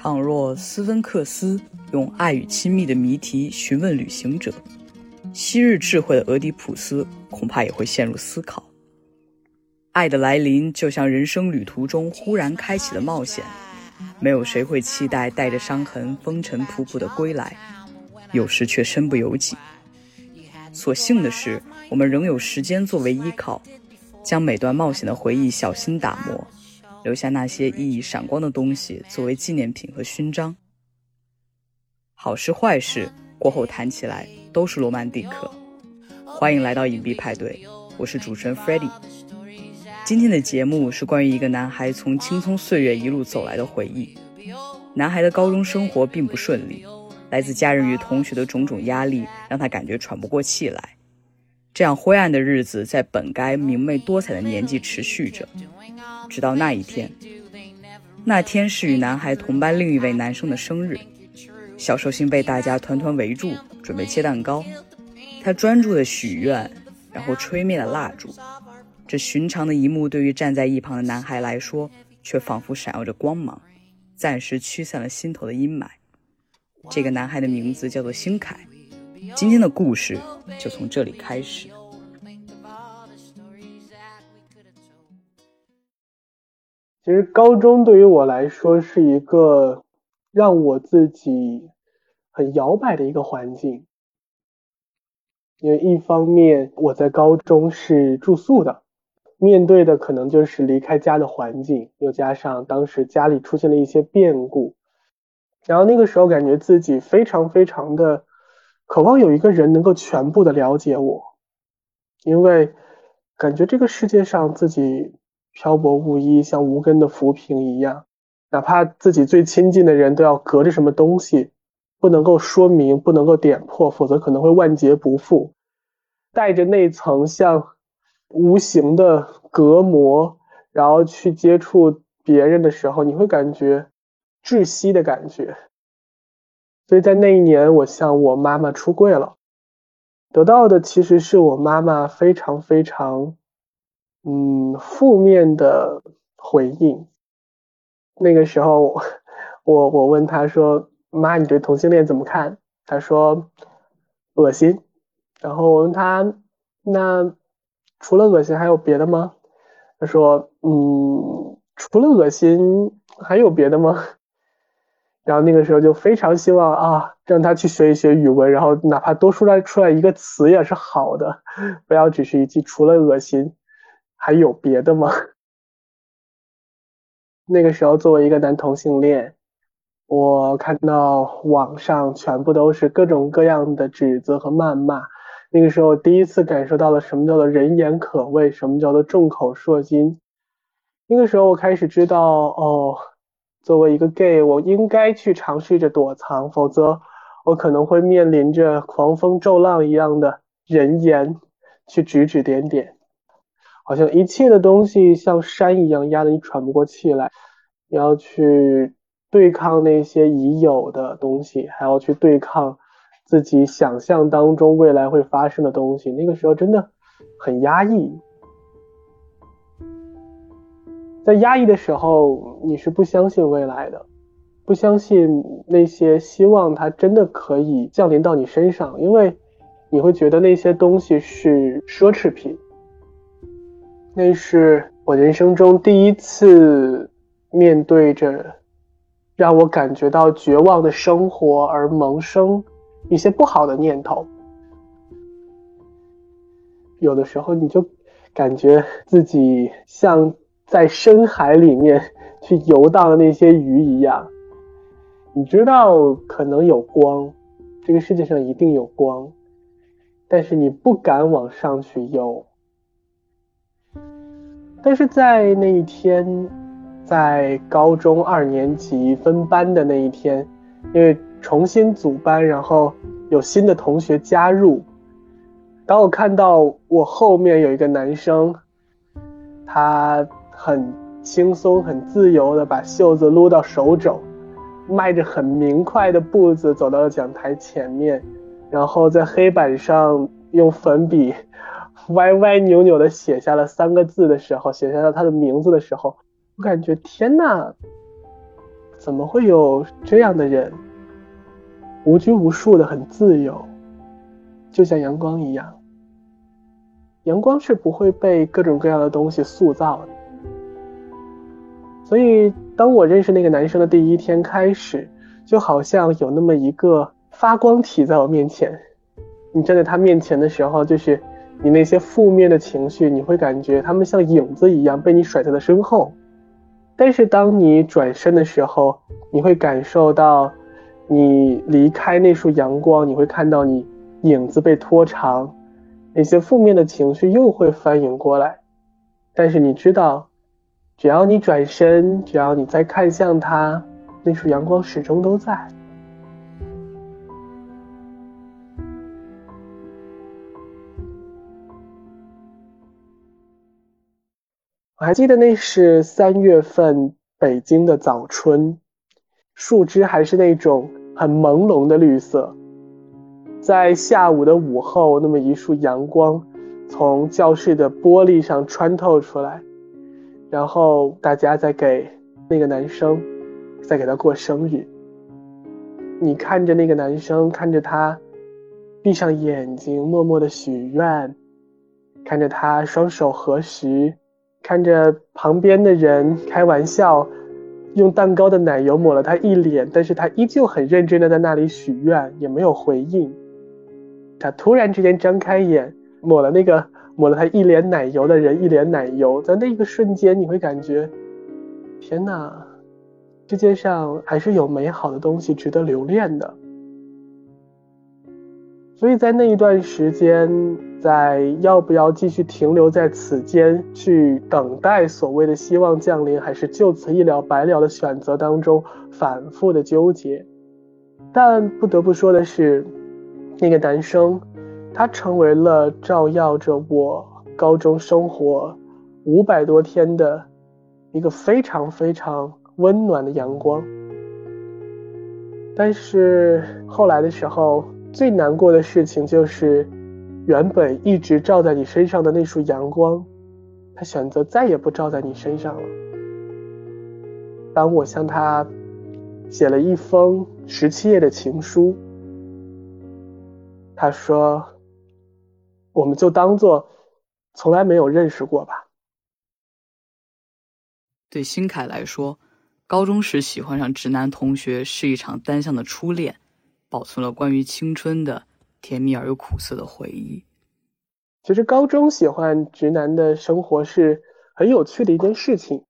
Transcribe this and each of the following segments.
倘若斯芬克斯用爱与亲密的谜题询问旅行者，昔日智慧的俄狄浦斯恐怕也会陷入思考。爱的来临就像人生旅途中忽然开启的冒险，没有谁会期待带着伤痕、风尘仆仆的归来，有时却身不由己。所幸的是，我们仍有时间作为依靠，将每段冒险的回忆小心打磨。留下那些熠熠闪光的东西作为纪念品和勋章。好事坏事过后谈起来都是罗曼蒂克。欢迎来到隐蔽派对，我是主持人 f r e d d y 今天的节目是关于一个男孩从青葱岁月一路走来的回忆。男孩的高中生活并不顺利，来自家人与同学的种种压力让他感觉喘不过气来。这样灰暗的日子在本该明媚多彩的年纪持续着。直到那一天，那天是与男孩同班另一位男生的生日，小寿星被大家团团围住，准备切蛋糕。他专注的许愿，然后吹灭了蜡烛。这寻常的一幕对于站在一旁的男孩来说，却仿佛闪耀着光芒，暂时驱散了心头的阴霾。这个男孩的名字叫做星凯。今天的故事就从这里开始。其实高中对于我来说是一个让我自己很摇摆的一个环境，因为一方面我在高中是住宿的，面对的可能就是离开家的环境，又加上当时家里出现了一些变故，然后那个时候感觉自己非常非常的渴望有一个人能够全部的了解我，因为感觉这个世界上自己。漂泊无依，像无根的浮萍一样，哪怕自己最亲近的人都要隔着什么东西，不能够说明，不能够点破，否则可能会万劫不复。带着那层像无形的隔膜，然后去接触别人的时候，你会感觉窒息的感觉。所以在那一年，我向我妈妈出柜了，得到的其实是我妈妈非常非常。嗯，负面的回应。那个时候，我我问他说：“妈，你对同性恋怎么看？”他说：“恶心。”然后我问他：“那除了恶心还有别的吗？”他说：“嗯，除了恶心还有别的吗？”然后那个时候就非常希望啊，让他去学一学语文，然后哪怕多出来出来一个词也是好的，不要只是一句除了恶心。还有别的吗？那个时候，作为一个男同性恋，我看到网上全部都是各种各样的指责和谩骂。那个时候，第一次感受到了什么叫做人言可畏，什么叫做众口铄金。那个时候，我开始知道，哦，作为一个 gay，我应该去尝试着躲藏，否则我可能会面临着狂风骤浪一样的人言去指指点点。好像一切的东西像山一样压得你喘不过气来，你要去对抗那些已有的东西，还要去对抗自己想象当中未来会发生的东西。那个时候真的很压抑，在压抑的时候，你是不相信未来的，不相信那些希望它真的可以降临到你身上，因为你会觉得那些东西是奢侈品。那是我人生中第一次面对着让我感觉到绝望的生活而萌生一些不好的念头。有的时候你就感觉自己像在深海里面去游荡的那些鱼一样，你知道可能有光，这个世界上一定有光，但是你不敢往上去游。但是在那一天，在高中二年级分班的那一天，因为重新组班，然后有新的同学加入。当我看到我后面有一个男生，他很轻松、很自由的把袖子撸到手肘，迈着很明快的步子走到了讲台前面，然后在黑板上用粉笔。歪歪扭扭的写下了三个字的时候，写下了他的名字的时候，我感觉天呐，怎么会有这样的人，无拘无束的很自由，就像阳光一样。阳光是不会被各种各样的东西塑造的。所以，当我认识那个男生的第一天开始，就好像有那么一个发光体在我面前。你站在他面前的时候，就是你那些负面的情绪，你会感觉他们像影子一样被你甩在了身后。但是当你转身的时候，你会感受到，你离开那束阳光，你会看到你影子被拖长，那些负面的情绪又会翻涌过来。但是你知道。只要你转身，只要你再看向他，那束阳光始终都在。我还记得那是三月份北京的早春，树枝还是那种很朦胧的绿色。在下午的午后，那么一束阳光从教室的玻璃上穿透出来。然后大家在给那个男生，在给他过生日。你看着那个男生，看着他闭上眼睛，默默的许愿，看着他双手合十，看着旁边的人开玩笑，用蛋糕的奶油抹了他一脸，但是他依旧很认真的在那里许愿，也没有回应。他突然之间张开眼，抹了那个。抹了他一脸奶油的人，一脸奶油，在那一个瞬间，你会感觉，天哪，世界上还是有美好的东西值得留恋的。所以在那一段时间，在要不要继续停留在此间去等待所谓的希望降临，还是就此一了百了的选择当中反复的纠结。但不得不说的是，那个男生。他成为了照耀着我高中生活五百多天的一个非常非常温暖的阳光。但是后来的时候，最难过的事情就是，原本一直照在你身上的那束阳光，它选择再也不照在你身上了。当我向他写了一封十七页的情书，他说。我们就当做从来没有认识过吧。对新凯来说，高中时喜欢上直男同学是一场单向的初恋，保存了关于青春的甜蜜而又苦涩的回忆。其实高中喜欢直男的生活是很有趣的一件事情。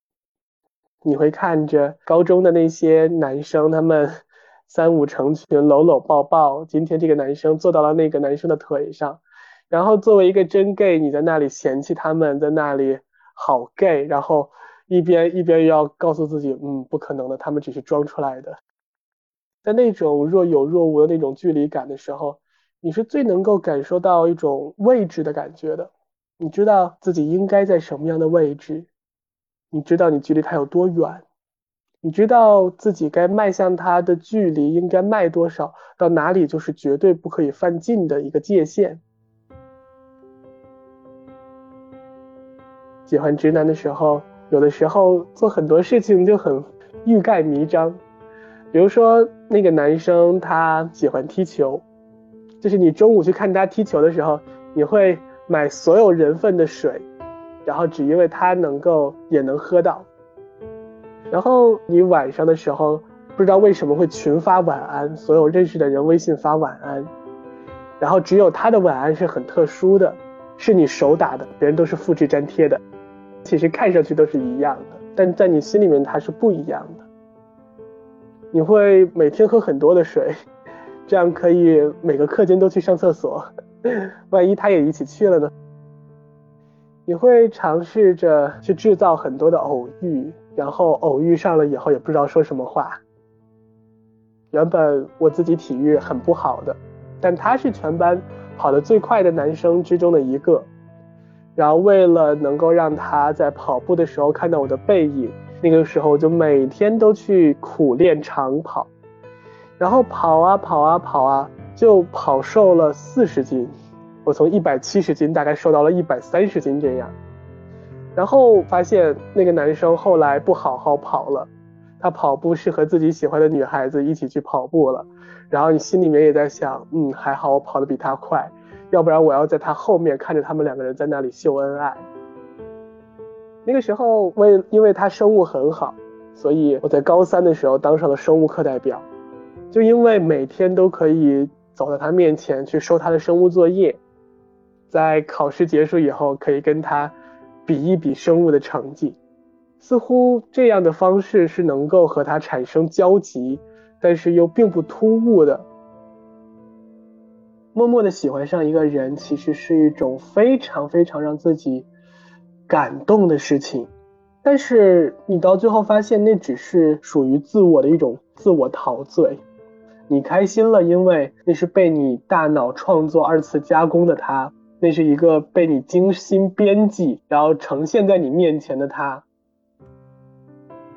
你会看着高中的那些男生，他们 三五成群搂搂抱抱，今天这个男生坐到了那个男生的腿上。然后作为一个真 gay，你在那里嫌弃他们在那里好 gay，然后一边一边又要告诉自己，嗯，不可能的，他们只是装出来的。在那种若有若无的那种距离感的时候，你是最能够感受到一种位置的感觉的。你知道自己应该在什么样的位置，你知道你距离他有多远，你知道自己该迈向他的距离应该迈多少，到哪里就是绝对不可以犯禁的一个界限。喜欢直男的时候，有的时候做很多事情就很欲盖弥彰。比如说，那个男生他喜欢踢球，就是你中午去看他踢球的时候，你会买所有人份的水，然后只因为他能够也能喝到。然后你晚上的时候，不知道为什么会群发晚安，所有认识的人微信发晚安，然后只有他的晚安是很特殊的，是你手打的，别人都是复制粘贴的。其实看上去都是一样的，但在你心里面它是不一样的。你会每天喝很多的水，这样可以每个课间都去上厕所。万一他也一起去了呢？你会尝试着去制造很多的偶遇，然后偶遇上了以后也不知道说什么话。原本我自己体育很不好的，但他是全班跑得最快的男生之中的一个。然后为了能够让他在跑步的时候看到我的背影，那个时候我就每天都去苦练长跑，然后跑啊跑啊跑啊，就跑瘦了四十斤，我从一百七十斤大概瘦到了一百三十斤这样。然后发现那个男生后来不好好跑了，他跑步是和自己喜欢的女孩子一起去跑步了，然后你心里面也在想，嗯，还好我跑得比他快，要不然我要在他后面看着他们两个人在那里秀恩爱。那个时候为因为他生物很好，所以我在高三的时候当上了生物课代表，就因为每天都可以走到他面前去收他的生物作业，在考试结束以后可以跟他比一比生物的成绩。似乎这样的方式是能够和他产生交集，但是又并不突兀的。默默的喜欢上一个人，其实是一种非常非常让自己感动的事情。但是你到最后发现，那只是属于自我的一种自我陶醉。你开心了，因为那是被你大脑创作二次加工的他，那是一个被你精心编辑，然后呈现在你面前的他。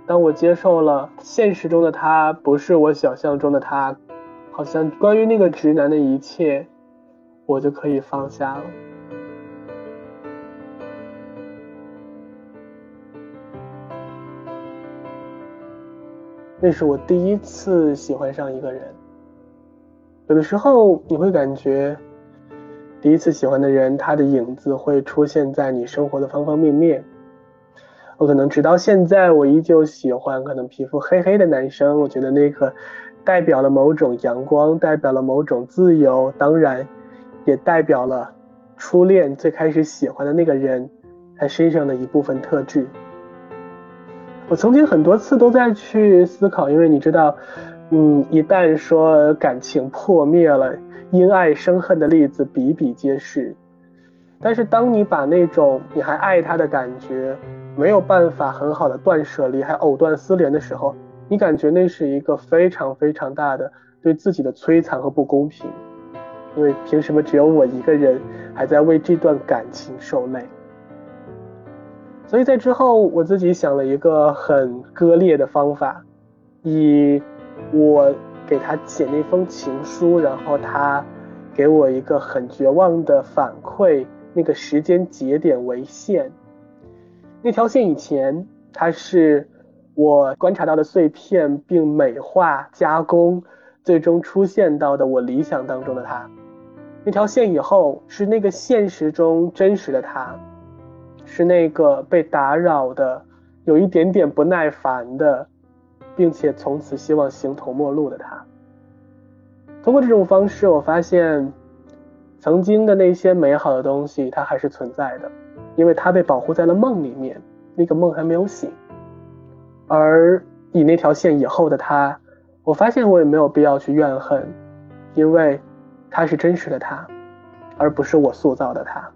当我接受了现实中的他不是我想象中的他，好像关于那个直男的一切，我就可以放下了。那是我第一次喜欢上一个人。有的时候你会感觉，第一次喜欢的人，他的影子会出现在你生活的方方面面。我可能直到现在，我依旧喜欢可能皮肤黑黑的男生。我觉得那个代表了某种阳光，代表了某种自由，当然也代表了初恋最开始喜欢的那个人他身上的一部分特质。我曾经很多次都在去思考，因为你知道，嗯，一旦说感情破灭了，因爱生恨的例子比比皆是。但是当你把那种你还爱他的感觉，没有办法很好的断舍离，还藕断丝连的时候，你感觉那是一个非常非常大的对自己的摧残和不公平，因为凭什么只有我一个人还在为这段感情受累？所以在之后，我自己想了一个很割裂的方法，以我给他写那封情书，然后他给我一个很绝望的反馈，那个时间节点为限。那条线以前，它是我观察到的碎片，并美化加工，最终出现到的我理想当中的他。那条线以后，是那个现实中真实的他，是那个被打扰的、有一点点不耐烦的，并且从此希望形同陌路的他。通过这种方式，我发现，曾经的那些美好的东西，它还是存在的。因为它被保护在了梦里面，那个梦还没有醒。而以那条线以后的他，我发现我也没有必要去怨恨，因为他是真实的他，而不是我塑造的他。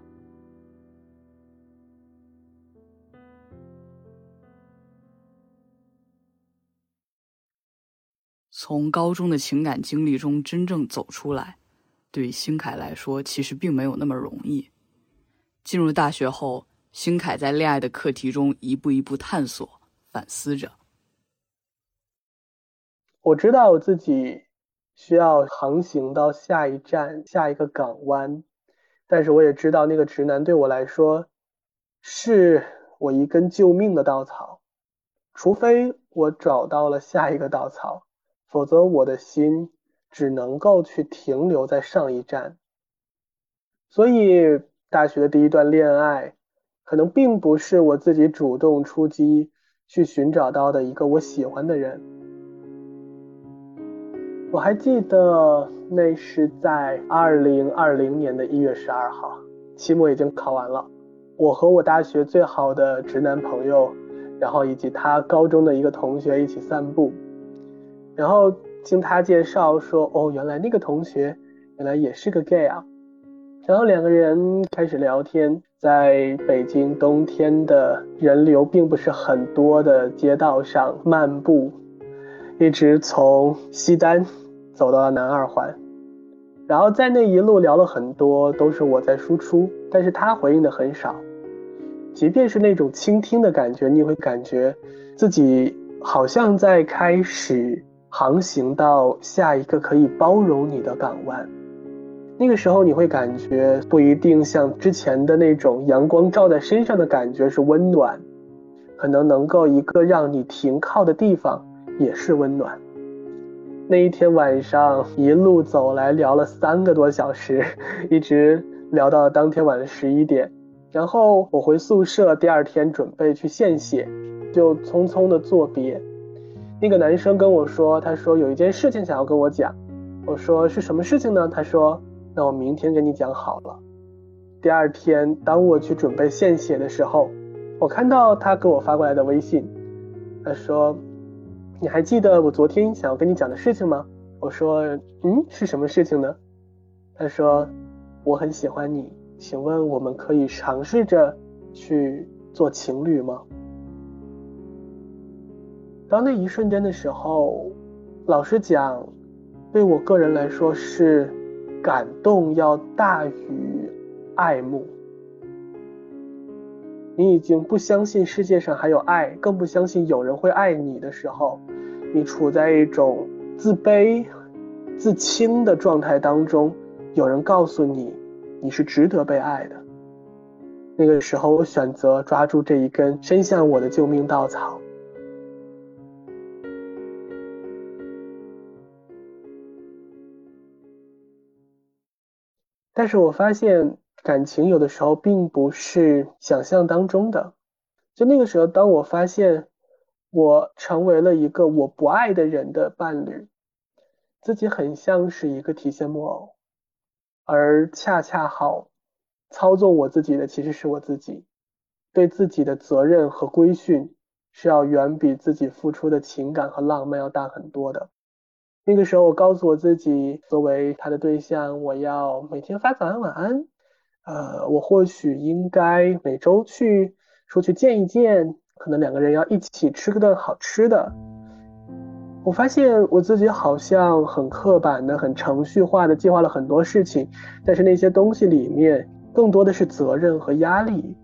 从高中的情感经历中真正走出来，对新凯来说其实并没有那么容易。进入大学后，新凯在恋爱的课题中一步一步探索、反思着。我知道我自己需要航行到下一站、下一个港湾，但是我也知道那个直男对我来说是我一根救命的稻草。除非我找到了下一个稻草，否则我的心只能够去停留在上一站。所以。大学的第一段恋爱，可能并不是我自己主动出击去寻找到的一个我喜欢的人。我还记得那是在二零二零年的一月十二号，期末已经考完了。我和我大学最好的直男朋友，然后以及他高中的一个同学一起散步，然后经他介绍说，哦，原来那个同学原来也是个 gay 啊。然后两个人开始聊天，在北京冬天的人流并不是很多的街道上漫步，一直从西单走到了南二环。然后在那一路聊了很多，都是我在输出，但是他回应的很少。即便是那种倾听的感觉，你会感觉自己好像在开始航行到下一个可以包容你的港湾。那个时候你会感觉不一定像之前的那种阳光照在身上的感觉是温暖，可能能够一个让你停靠的地方，也是温暖。那一天晚上一路走来聊了三个多小时，一直聊到了当天晚上十一点。然后我回宿舍，第二天准备去献血，就匆匆的作别。那个男生跟我说，他说有一件事情想要跟我讲。我说是什么事情呢？他说那我明天跟你讲好了。第二天当我去准备献血的时候，我看到他给我发过来的微信，他说。你还记得我昨天想要跟你讲的事情吗？我说，嗯，是什么事情呢？他说，我很喜欢你，请问我们可以尝试着去做情侣吗？当那一瞬间的时候，老实讲，对我个人来说是感动要大于爱慕。你已经不相信世界上还有爱，更不相信有人会爱你的时候，你处在一种自卑、自轻的状态当中。有人告诉你，你是值得被爱的。那个时候，我选择抓住这一根伸向我的救命稻草。但是我发现。感情有的时候并不是想象当中的，就那个时候，当我发现我成为了一个我不爱的人的伴侣，自己很像是一个提线木偶，而恰恰好操纵我自己的其实是我自己，对自己的责任和规训是要远比自己付出的情感和浪漫要大很多的。那个时候，我告诉我自己，作为他的对象，我要每天发早安晚安。呃，我或许应该每周去出去见一见，可能两个人要一起吃个顿好吃的。我发现我自己好像很刻板的、很程序化的计划了很多事情，但是那些东西里面更多的是责任和压力。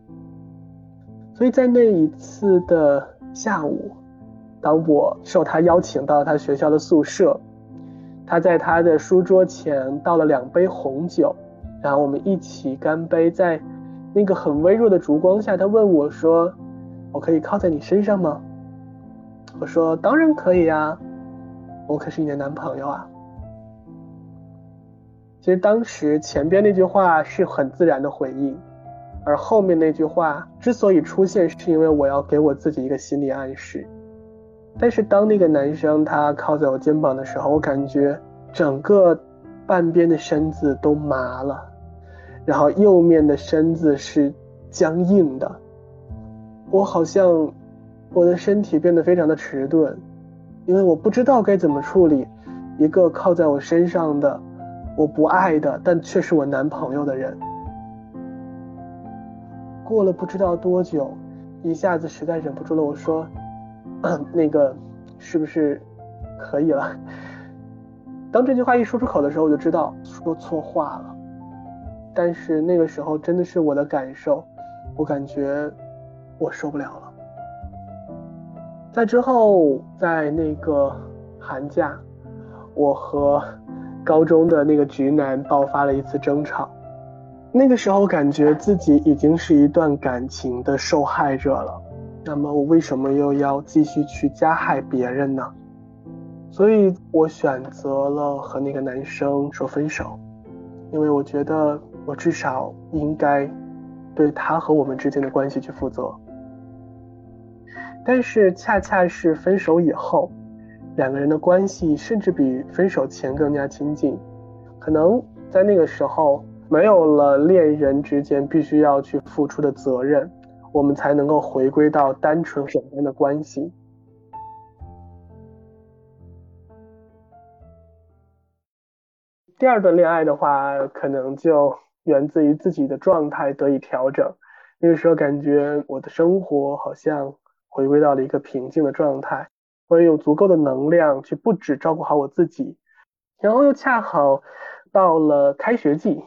所以在那一次的下午，当我受他邀请到他学校的宿舍，他在他的书桌前倒了两杯红酒。然后我们一起干杯，在那个很微弱的烛光下，他问我说：“我可以靠在你身上吗？”我说：“当然可以呀，我可是你的男朋友啊。”其实当时前边那句话是很自然的回应，而后面那句话之所以出现，是因为我要给我自己一个心理暗示。但是当那个男生他靠在我肩膀的时候，我感觉整个半边的身子都麻了。然后右面的身子是僵硬的，我好像我的身体变得非常的迟钝，因为我不知道该怎么处理一个靠在我身上的我不爱的，但却是我男朋友的人。过了不知道多久，一下子实在忍不住了，我说：“那个是不是可以了？”当这句话一说出口的时候，我就知道说错话了。但是那个时候真的是我的感受，我感觉我受不了了。在之后，在那个寒假，我和高中的那个直男爆发了一次争吵。那个时候感觉自己已经是一段感情的受害者了，那么我为什么又要继续去加害别人呢？所以我选择了和那个男生说分手，因为我觉得。我至少应该对他和我们之间的关系去负责，但是恰恰是分手以后，两个人的关系甚至比分手前更加亲近。可能在那个时候，没有了恋人之间必须要去付出的责任，我们才能够回归到单纯简单的关系。第二段恋爱的话，可能就。源自于自己的状态得以调整，那个时候感觉我的生活好像回归到了一个平静的状态，我也有足够的能量去不止照顾好我自己，然后又恰好到了开学季，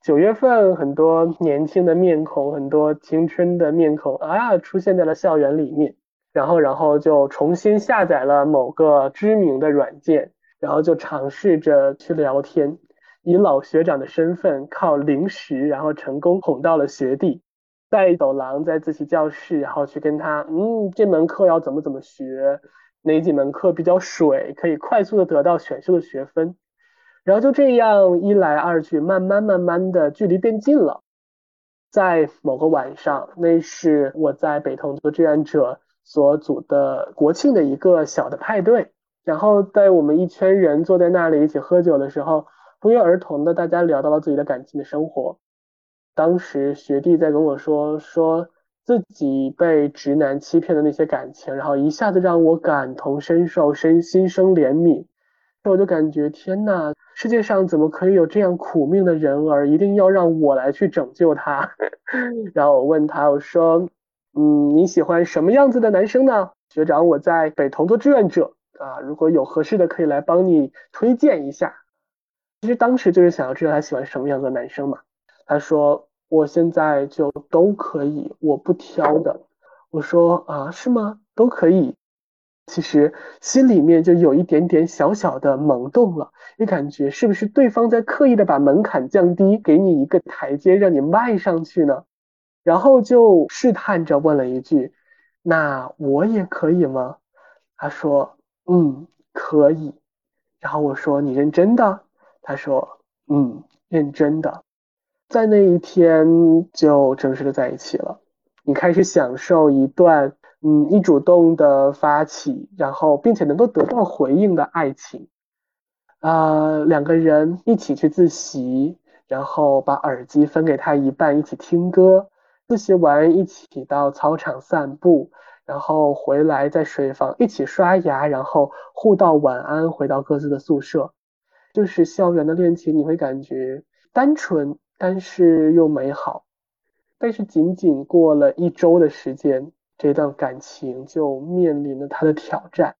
九月份很多年轻的面孔，很多青春的面孔啊出现在了校园里面，然后然后就重新下载了某个知名的软件，然后就尝试着去聊天。以老学长的身份，靠零食，然后成功哄到了学弟，在走廊，在自习教室，然后去跟他，嗯，这门课要怎么怎么学，哪几门课比较水，可以快速的得到选修的学分。然后就这样一来二去，慢慢慢慢的距离变近了。在某个晚上，那是我在北通做志愿者所组的国庆的一个小的派对。然后在我们一圈人坐在那里一起喝酒的时候，不约而同的大家聊到了自己的感情的生活。当时学弟在跟我说，说自己被直男欺骗的那些感情，然后一下子让我感同身受，身心生怜悯。我就感觉天呐，世界上怎么可以有这样苦命的人儿？一定要让我来去拯救他。然后我问他，我说，嗯，你喜欢什么样子的男生呢？学长，我在北同做志愿者啊，如果有合适的，可以来帮你推荐一下。其实当时就是想要知道他喜欢什么样子的男生嘛。他说，我现在就都可以，我不挑的。我说啊，是吗？都可以。其实心里面就有一点点小小的萌动了，你感觉是不是对方在刻意的把门槛降低，给你一个台阶让你迈上去呢？然后就试探着问了一句：“那我也可以吗？”他说：“嗯，可以。”然后我说：“你认真的？”他说：“嗯，认真的。”在那一天就正式的在一起了，你开始享受一段。嗯，一主动的发起，然后并且能够得到回应的爱情，啊，两个人一起去自习，然后把耳机分给他一半，一起听歌，自习完一起到操场散步，然后回来在水房一起刷牙，然后互道晚安，回到各自的宿舍，就是校园的恋情，你会感觉单纯，但是又美好，但是仅仅过了一周的时间。这段感情就面临了他的挑战。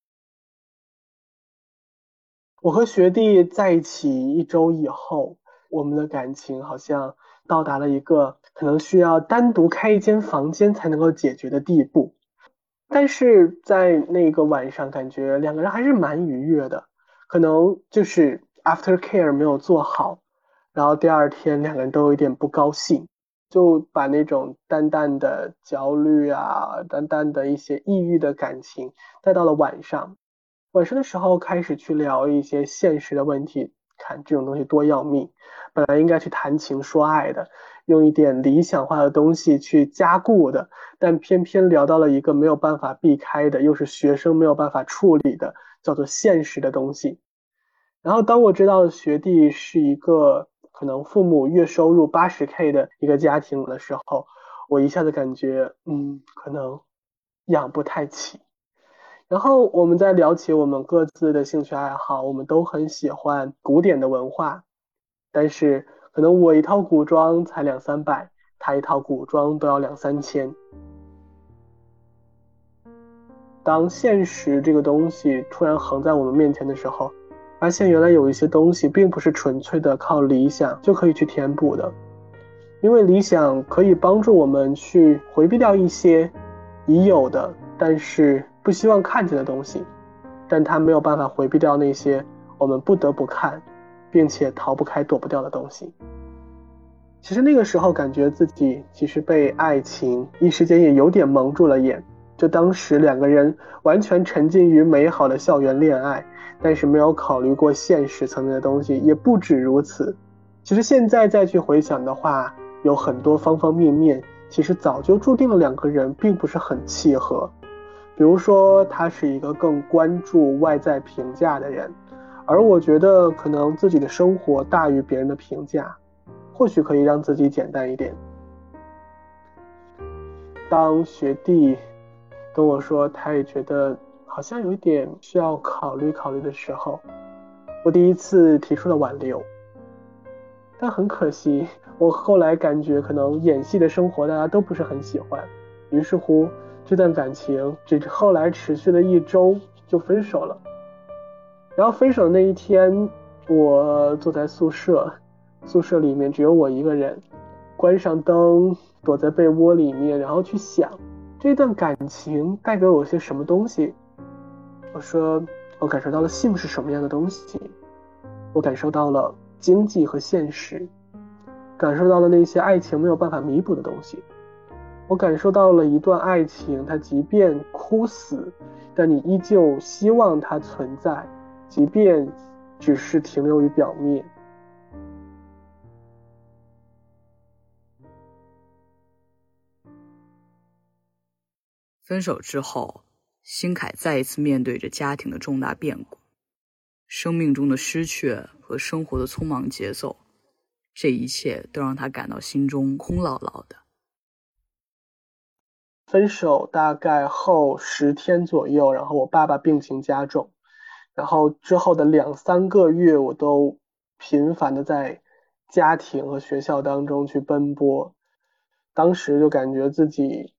我和学弟在一起一周以后，我们的感情好像到达了一个可能需要单独开一间房间才能够解决的地步。但是在那个晚上，感觉两个人还是蛮愉悦的。可能就是 after care 没有做好，然后第二天两个人都有一点不高兴。就把那种淡淡的焦虑啊，淡淡的一些抑郁的感情带到了晚上。晚上的时候开始去聊一些现实的问题，看这种东西多要命。本来应该去谈情说爱的，用一点理想化的东西去加固的，但偏偏聊到了一个没有办法避开的，又是学生没有办法处理的，叫做现实的东西。然后当我知道学弟是一个。可能父母月收入八十 K 的一个家庭的时候，我一下子感觉，嗯，可能养不太起。然后我们在聊起我们各自的兴趣爱好，我们都很喜欢古典的文化，但是可能我一套古装才两三百，他一套古装都要两三千。当现实这个东西突然横在我们面前的时候。发现原来有一些东西并不是纯粹的靠理想就可以去填补的，因为理想可以帮助我们去回避掉一些已有的但是不希望看见的东西，但它没有办法回避掉那些我们不得不看，并且逃不开躲不掉的东西。其实那个时候感觉自己其实被爱情一时间也有点蒙住了眼。就当时两个人完全沉浸于美好的校园恋爱，但是没有考虑过现实层面的东西，也不止如此。其实现在再去回想的话，有很多方方面面，其实早就注定了两个人并不是很契合。比如说，他是一个更关注外在评价的人，而我觉得可能自己的生活大于别人的评价，或许可以让自己简单一点。当学弟。跟我说，他也觉得好像有一点需要考虑考虑的时候，我第一次提出了挽留，但很可惜，我后来感觉可能演戏的生活大家都不是很喜欢，于是乎这段感情只后来持续了一周就分手了。然后分手的那一天，我坐在宿舍，宿舍里面只有我一个人，关上灯，躲在被窝里面，然后去想。这段感情带给我些什么东西？我说，我感受到了性是什么样的东西，我感受到了经济和现实，感受到了那些爱情没有办法弥补的东西，我感受到了一段爱情，它即便枯死，但你依旧希望它存在，即便只是停留于表面。分手之后，新凯再一次面对着家庭的重大变故，生命中的失去和生活的匆忙节奏，这一切都让他感到心中空落落的。分手大概后十天左右，然后我爸爸病情加重，然后之后的两三个月，我都频繁的在家庭和学校当中去奔波，当时就感觉自己。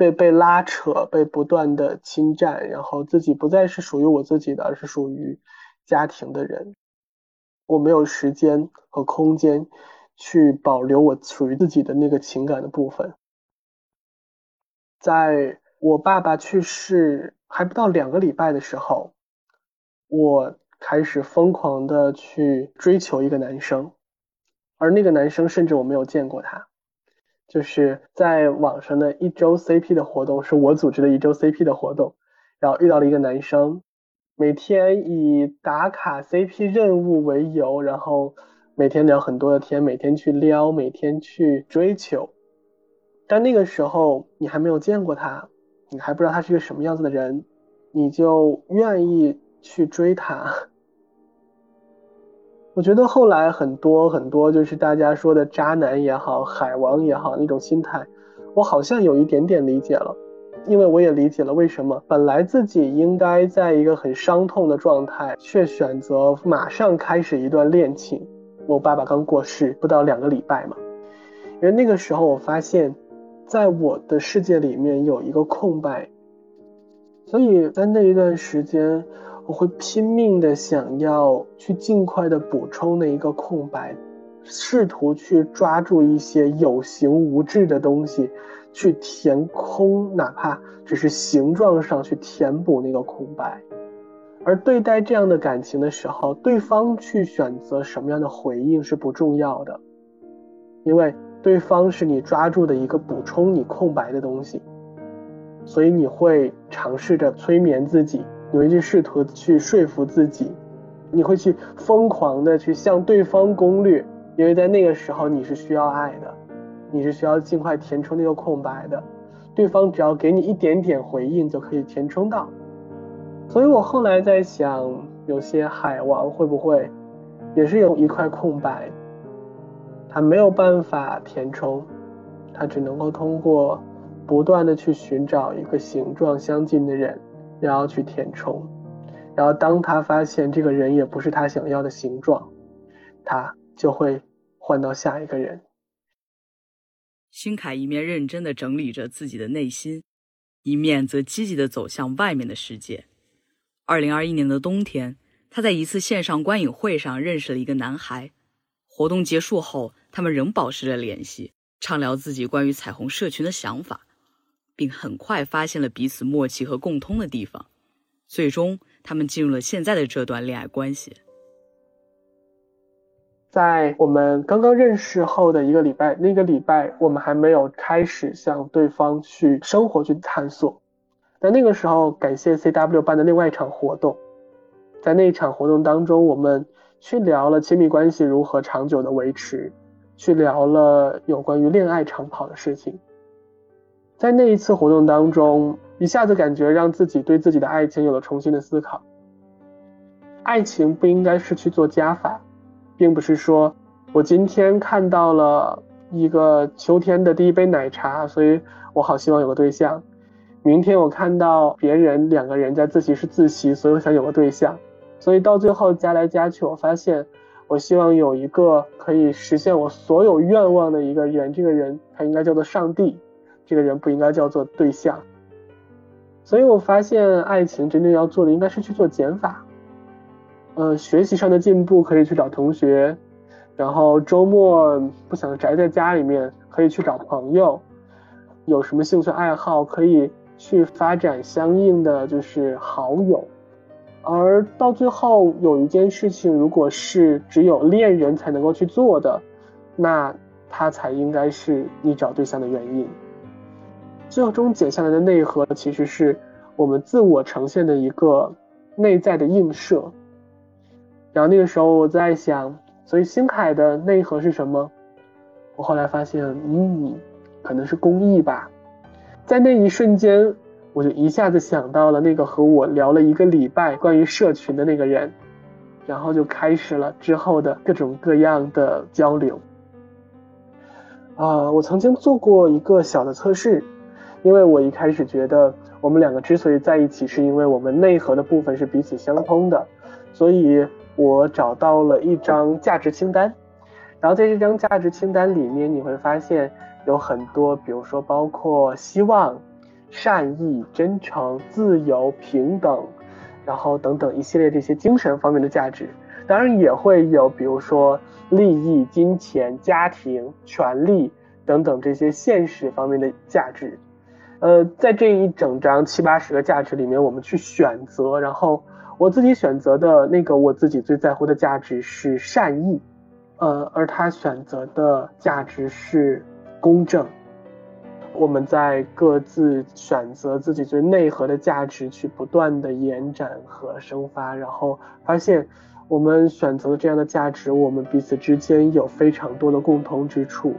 被被拉扯，被不断的侵占，然后自己不再是属于我自己的，而是属于家庭的人。我没有时间和空间去保留我属于自己的那个情感的部分。在我爸爸去世还不到两个礼拜的时候，我开始疯狂的去追求一个男生，而那个男生甚至我没有见过他。就是在网上的一周 CP 的活动，是我组织的一周 CP 的活动，然后遇到了一个男生，每天以打卡 CP 任务为由，然后每天聊很多的天，每天去撩，每天去追求。但那个时候你还没有见过他，你还不知道他是一个什么样子的人，你就愿意去追他。我觉得后来很多很多就是大家说的渣男也好，海王也好那种心态，我好像有一点点理解了，因为我也理解了为什么本来自己应该在一个很伤痛的状态，却选择马上开始一段恋情。我爸爸刚过世不到两个礼拜嘛，因为那个时候我发现，在我的世界里面有一个空白，所以在那一段时间。我会拼命的想要去尽快的补充那一个空白，试图去抓住一些有形无质的东西，去填空，哪怕只是形状上去填补那个空白。而对待这样的感情的时候，对方去选择什么样的回应是不重要的，因为对方是你抓住的一个补充你空白的东西，所以你会尝试着催眠自己。你会去试图去说服自己，你会去疯狂的去向对方攻略，因为在那个时候你是需要爱的，你是需要尽快填充那个空白的，对方只要给你一点点回应就可以填充到。所以我后来在想，有些海王会不会也是有一块空白，他没有办法填充，他只能够通过不断的去寻找一个形状相近的人。然后去填充，然后当他发现这个人也不是他想要的形状，他就会换到下一个人。辛凯一面认真的整理着自己的内心，一面则积极的走向外面的世界。二零二一年的冬天，他在一次线上观影会上认识了一个男孩。活动结束后，他们仍保持着联系，畅聊自己关于彩虹社群的想法。并很快发现了彼此默契和共通的地方，最终他们进入了现在的这段恋爱关系。在我们刚刚认识后的一个礼拜，那个礼拜我们还没有开始向对方去生活去探索。但那个时候，感谢 CW 办的另外一场活动，在那一场活动当中，我们去聊了亲密关系如何长久的维持，去聊了有关于恋爱长跑的事情。在那一次活动当中，一下子感觉让自己对自己的爱情有了重新的思考。爱情不应该是去做加法，并不是说我今天看到了一个秋天的第一杯奶茶，所以我好希望有个对象。明天我看到别人两个人在自习室自习，所以我想有个对象。所以到最后加来加去，我发现我希望有一个可以实现我所有愿望的一个人，这个人他应该叫做上帝。这个人不应该叫做对象，所以我发现爱情真正要做的应该是去做减法。呃，学习上的进步可以去找同学，然后周末不想宅在家里面，可以去找朋友。有什么兴趣爱好，可以去发展相应的就是好友。而到最后有一件事情，如果是只有恋人才能够去做的，那他才应该是你找对象的原因。最终剪下来的内核，其实是我们自我呈现的一个内在的映射。然后那个时候我在想，所以星海的内核是什么？我后来发现，嗯，可能是公益吧。在那一瞬间，我就一下子想到了那个和我聊了一个礼拜关于社群的那个人，然后就开始了之后的各种各样的交流。啊，我曾经做过一个小的测试，因为我一开始觉得我们两个之所以在一起，是因为我们内核的部分是彼此相通的，所以。我找到了一张价值清单，然后在这张价值清单里面，你会发现有很多，比如说包括希望、善意、真诚、自由、平等，然后等等一系列这些精神方面的价值。当然也会有，比如说利益、金钱、家庭、权利等等这些现实方面的价值。呃，在这一整张七八十个价值里面，我们去选择，然后。我自己选择的那个我自己最在乎的价值是善意，呃，而他选择的价值是公正。我们在各自选择自己最内核的价值去不断的延展和生发，然后发现我们选择的这样的价值，我们彼此之间有非常多的共同之处。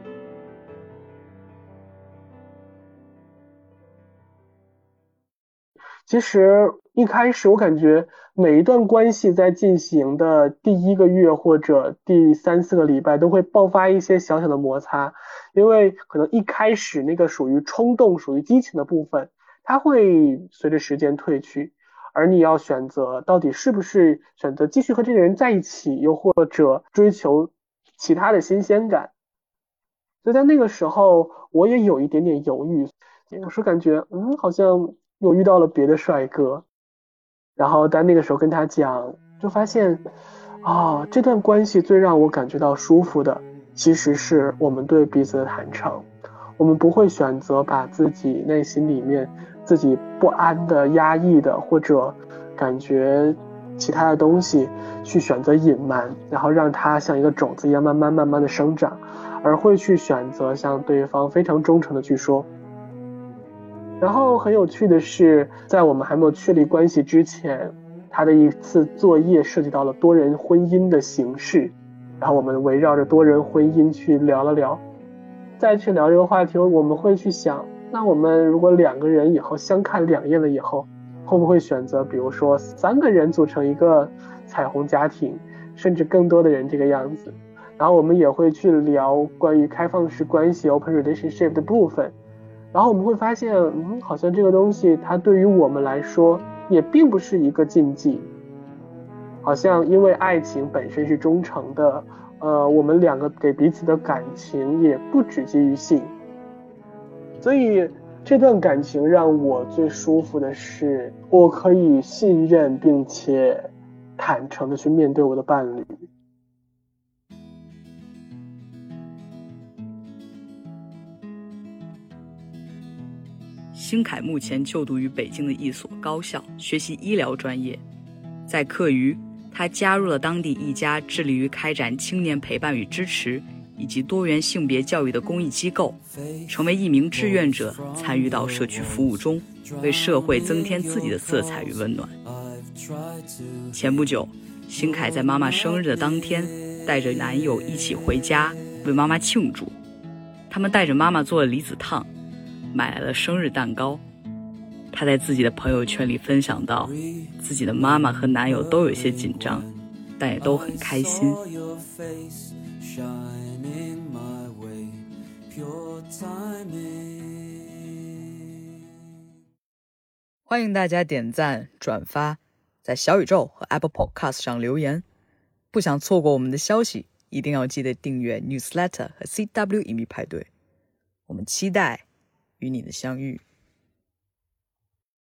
其实一开始我感觉。每一段关系在进行的第一个月或者第三四个礼拜都会爆发一些小小的摩擦，因为可能一开始那个属于冲动、属于激情的部分，它会随着时间褪去，而你要选择到底是不是选择继续和这个人在一起，又或者追求其他的新鲜感。所以在那个时候，我也有一点点犹豫，有时感觉嗯，好像又遇到了别的帅哥。然后，但那个时候跟他讲，就发现，啊，这段关系最让我感觉到舒服的，其实是我们对彼此的坦诚。我们不会选择把自己内心里面自己不安的、压抑的，或者感觉其他的东西去选择隐瞒，然后让它像一个种子一样慢慢慢慢的生长，而会去选择向对方非常忠诚的去说。然后很有趣的是，在我们还没有确立关系之前，他的一次作业涉及到了多人婚姻的形式，然后我们围绕着多人婚姻去聊了聊，再去聊这个话题，我们会去想，那我们如果两个人以后相看两厌了以后，会不会选择，比如说三个人组成一个彩虹家庭，甚至更多的人这个样子？然后我们也会去聊关于开放式关系 （open relationship） 的部分。然后我们会发现，嗯，好像这个东西它对于我们来说也并不是一个禁忌。好像因为爱情本身是忠诚的，呃，我们两个给彼此的感情也不止基于性。所以这段感情让我最舒服的是，我可以信任并且坦诚的去面对我的伴侣。星凯目前就读于北京的一所高校，学习医疗专业。在课余，他加入了当地一家致力于开展青年陪伴与支持以及多元性别教育的公益机构，成为一名志愿者，参与到社区服务中，为社会增添自己的色彩与温暖。前不久，星凯在妈妈生日的当天，带着男友一起回家为妈妈庆祝。他们带着妈妈做了离子烫。买来了生日蛋糕，她在自己的朋友圈里分享到，自己的妈妈和男友都有些紧张，但也都很开心。欢迎大家点赞、转发，在小宇宙和 Apple Podcast 上留言。不想错过我们的消息，一定要记得订阅 Newsletter 和 CW 隐秘派对。我们期待。与你的相遇。